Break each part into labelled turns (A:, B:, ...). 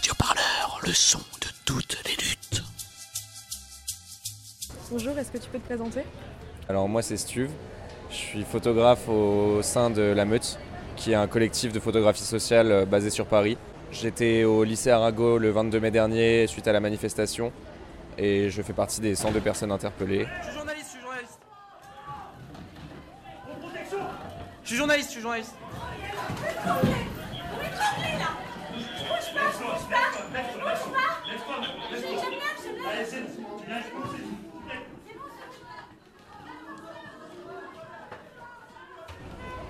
A: Radio Parleur, le son de toutes les luttes.
B: Bonjour, est-ce que tu peux te présenter?
C: Alors moi c'est Stuve, je suis photographe au sein de La Meute, qui est un collectif de photographie sociale euh, basé sur Paris. J'étais au lycée Arago le 22 mai dernier suite à la manifestation et je fais partie des 102 personnes interpellées.
D: Je suis journaliste, je suis journaliste. Je suis journaliste, je suis journaliste.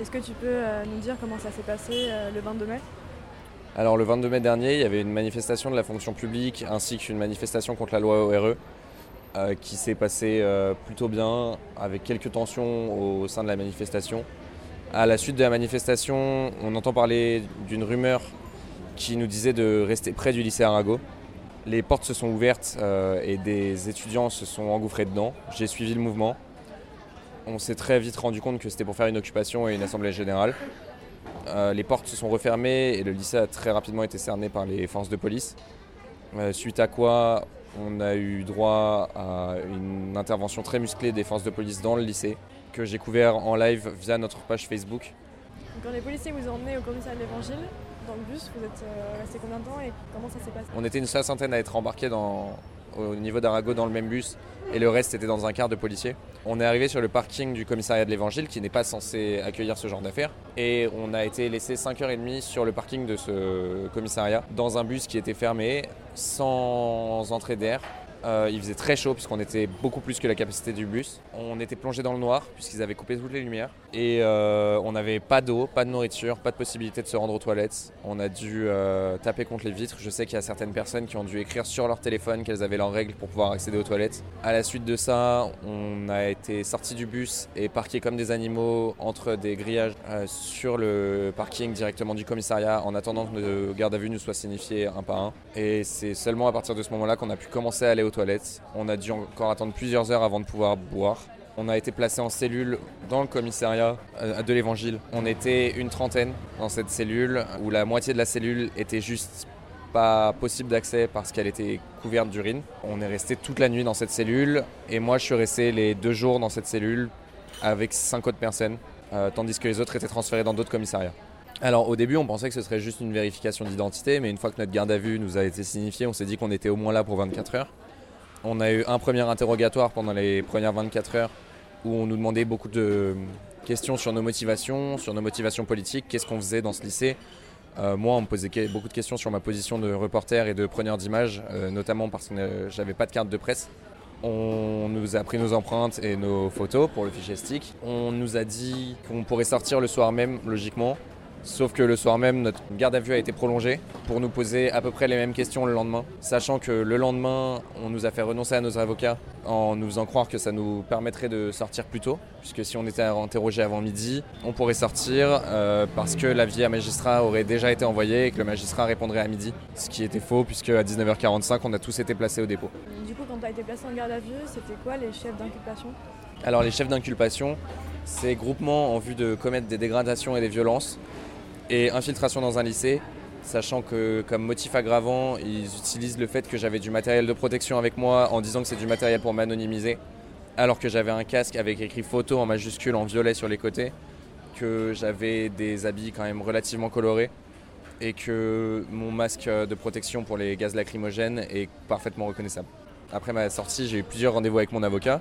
B: Est-ce que tu peux euh, nous dire comment ça s'est passé euh, le 22 mai?
C: Alors le 22 mai dernier, il y avait une manifestation de la fonction publique ainsi qu'une manifestation contre la loi ORE euh, qui s'est passée euh, plutôt bien avec quelques tensions au sein de la manifestation. À la suite de la manifestation, on entend parler d'une rumeur qui nous disait de rester près du lycée Arago. Les portes se sont ouvertes euh, et des étudiants se sont engouffrés dedans. J'ai suivi le mouvement. On s'est très vite rendu compte que c'était pour faire une occupation et une assemblée générale. Euh, les portes se sont refermées et le lycée a très rapidement été cerné par les forces de police. Euh, suite à quoi on a eu droit à une intervention très musclée des forces de police dans le lycée que j'ai couvert en live via notre page Facebook.
B: Quand les policiers vous ont emmené au commissariat de l'Évangile, dans le bus, vous êtes euh, resté combien de temps et comment ça s'est passé
C: On était une soixantaine à être embarqués au niveau d'Arago dans le même bus et le reste était dans un quart de policiers. On est arrivé sur le parking du commissariat de l'Évangile qui n'est pas censé accueillir ce genre d'affaires et on a été laissé 5h30 sur le parking de ce commissariat dans un bus qui était fermé sans entrée d'air. Euh, il faisait très chaud puisqu'on était beaucoup plus que la capacité du bus. On était plongé dans le noir puisqu'ils avaient coupé toutes les lumières. Et euh, on n'avait pas d'eau, pas de nourriture, pas de possibilité de se rendre aux toilettes. On a dû euh, taper contre les vitres. Je sais qu'il y a certaines personnes qui ont dû écrire sur leur téléphone qu'elles avaient leurs règles pour pouvoir accéder aux toilettes. À la suite de ça, on a été sortis du bus et parqués comme des animaux entre des grillages sur le parking directement du commissariat en attendant que nos gardes à vue nous soient signifiés un par un. Et c'est seulement à partir de ce moment-là qu'on a pu commencer à aller aux On a dû encore attendre plusieurs heures avant de pouvoir boire. On a été placé en cellule dans le commissariat euh, de l'Évangile. On était une trentaine dans cette cellule où la moitié de la cellule était juste pas possible d'accès parce qu'elle était couverte d'urine. On est resté toute la nuit dans cette cellule et moi je suis resté les deux jours dans cette cellule avec cinq autres personnes, euh, tandis que les autres étaient transférés dans d'autres commissariats. Alors au début on pensait que ce serait juste une vérification d'identité, mais une fois que notre garde à vue nous a été signifiée, on s'est dit qu'on était au moins là pour 24 heures. On a eu un premier interrogatoire pendant les premières 24 heures où on nous demandait beaucoup de questions sur nos motivations, sur nos motivations politiques, qu'est-ce qu'on faisait dans ce lycée. Euh, moi, on me posait beaucoup de questions sur ma position de reporter et de preneur d'images, euh, notamment parce que j'avais pas de carte de presse. On nous a pris nos empreintes et nos photos pour le fichier stick. On nous a dit qu'on pourrait sortir le soir même, logiquement. Sauf que le soir même, notre garde à vue a été prolongée pour nous poser à peu près les mêmes questions le lendemain. Sachant que le lendemain, on nous a fait renoncer à nos avocats en nous faisant croire que ça nous permettrait de sortir plus tôt. Puisque si on était interrogé avant midi, on pourrait sortir euh, parce que l'avis à magistrat aurait déjà été envoyé et que le magistrat répondrait à midi. Ce qui était faux puisque à 19h45, on a tous été placés au dépôt.
B: Du coup, quand tu as été placé en garde à vue, c'était quoi les chefs d'inculpation?
C: Alors les chefs d'inculpation, c'est groupement en vue de commettre des dégradations et des violences et infiltration dans un lycée, sachant que comme motif aggravant, ils utilisent le fait que j'avais du matériel de protection avec moi en disant que c'est du matériel pour m'anonymiser, alors que j'avais un casque avec écrit photo en majuscule en violet sur les côtés, que j'avais des habits quand même relativement colorés et que mon masque de protection pour les gaz lacrymogènes est parfaitement reconnaissable. Après ma sortie, j'ai eu plusieurs rendez-vous avec mon avocat.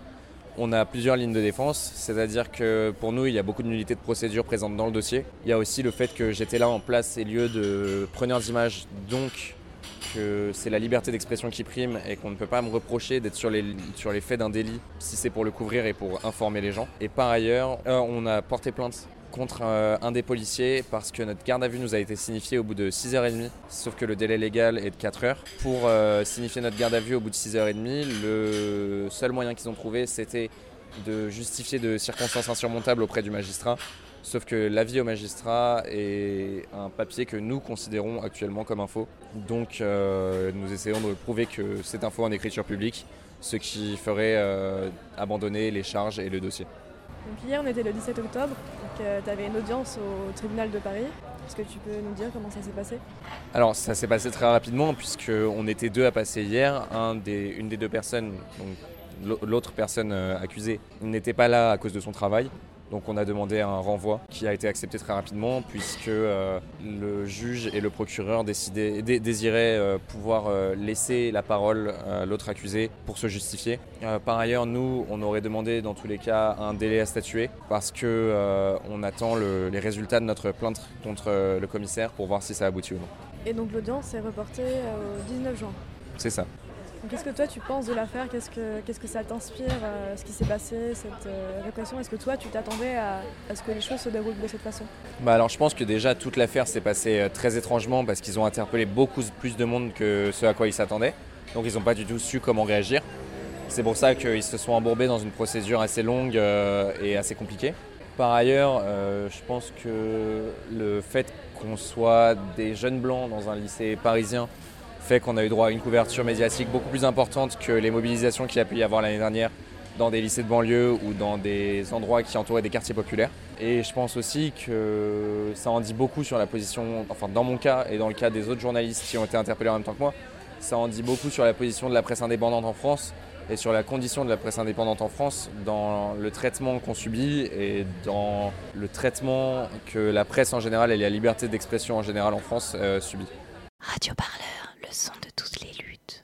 C: On a plusieurs lignes de défense, c'est-à-dire que pour nous, il y a beaucoup de nullités de procédure présentes dans le dossier. Il y a aussi le fait que j'étais là en place et lieu de preneur d'images, donc que c'est la liberté d'expression qui prime et qu'on ne peut pas me reprocher d'être sur les, sur les faits d'un délit si c'est pour le couvrir et pour informer les gens. Et par ailleurs, euh, on a porté plainte contre un des policiers parce que notre garde à vue nous a été signifiée au bout de 6h30, sauf que le délai légal est de 4 heures. Pour euh, signifier notre garde à vue au bout de 6h30, le seul moyen qu'ils ont trouvé c'était de justifier de circonstances insurmontables auprès du magistrat. Sauf que l'avis au magistrat est un papier que nous considérons actuellement comme faux. Donc euh, nous essayons de prouver que c'est faux en écriture publique, ce qui ferait euh, abandonner les charges et le dossier.
B: Donc hier, on était le 17 octobre, donc tu avais une audience au tribunal de Paris. Est-ce que tu peux nous dire comment ça s'est passé?
C: Alors ça s'est passé très rapidement puisqu'on était deux à passer hier. Une des deux personnes, donc l'autre personne euh, accusée, n'était pas là à cause de son travail. Donc on a demandé un renvoi qui a été accepté très rapidement puisque euh, le juge et le procureur décidaient, dé- désiraient euh, pouvoir euh, laisser la parole à l'autre accusé pour se justifier. Par ailleurs, nous, on aurait demandé dans tous les cas un délai à statuer parce que on attend le- les résultats de notre plainte contre le commissaire pour voir si ça aboutit ou non.
B: Et donc l'audience est reportée au 19 juin.
C: C'est ça.
B: Qu'est-ce que toi tu penses de l'affaire? Qu'est-ce que, qu'est-ce que ça t'inspire, euh, ce qui s'est passé, cette euh, répression? Est-ce que toi tu t'attendais à, ce que les choses se déroulent de cette façon?
C: Bah alors je pense que déjà toute l'affaire s'est passée euh, très étrangement parce qu'ils ont interpellé beaucoup plus de monde que ce à quoi ils s'attendaient. Donc ils n'ont pas du tout su comment réagir. C'est pour ça qu'ils se sont embourbés dans une procédure assez longue et assez compliquée. Par ailleurs, je pense que le fait qu'on soit des jeunes blancs dans un lycée parisien fait qu'on a eu droit à une couverture médiatique beaucoup plus importante que les mobilisations qu'il a pu y avoir l'année dernière dans des lycées de banlieue ou dans des endroits qui entouraient des quartiers populaires. Et je pense aussi que ça en dit beaucoup sur la position, enfin dans mon cas et dans le cas des autres journalistes qui ont été interpellés en même temps que moi, ça en dit beaucoup sur la position de la presse indépendante en France et sur la condition de la presse indépendante en France dans le traitement qu'on subit et dans le traitement que la presse en général et la liberté d'expression en général en France euh, subit
E: le son de toutes les luttes.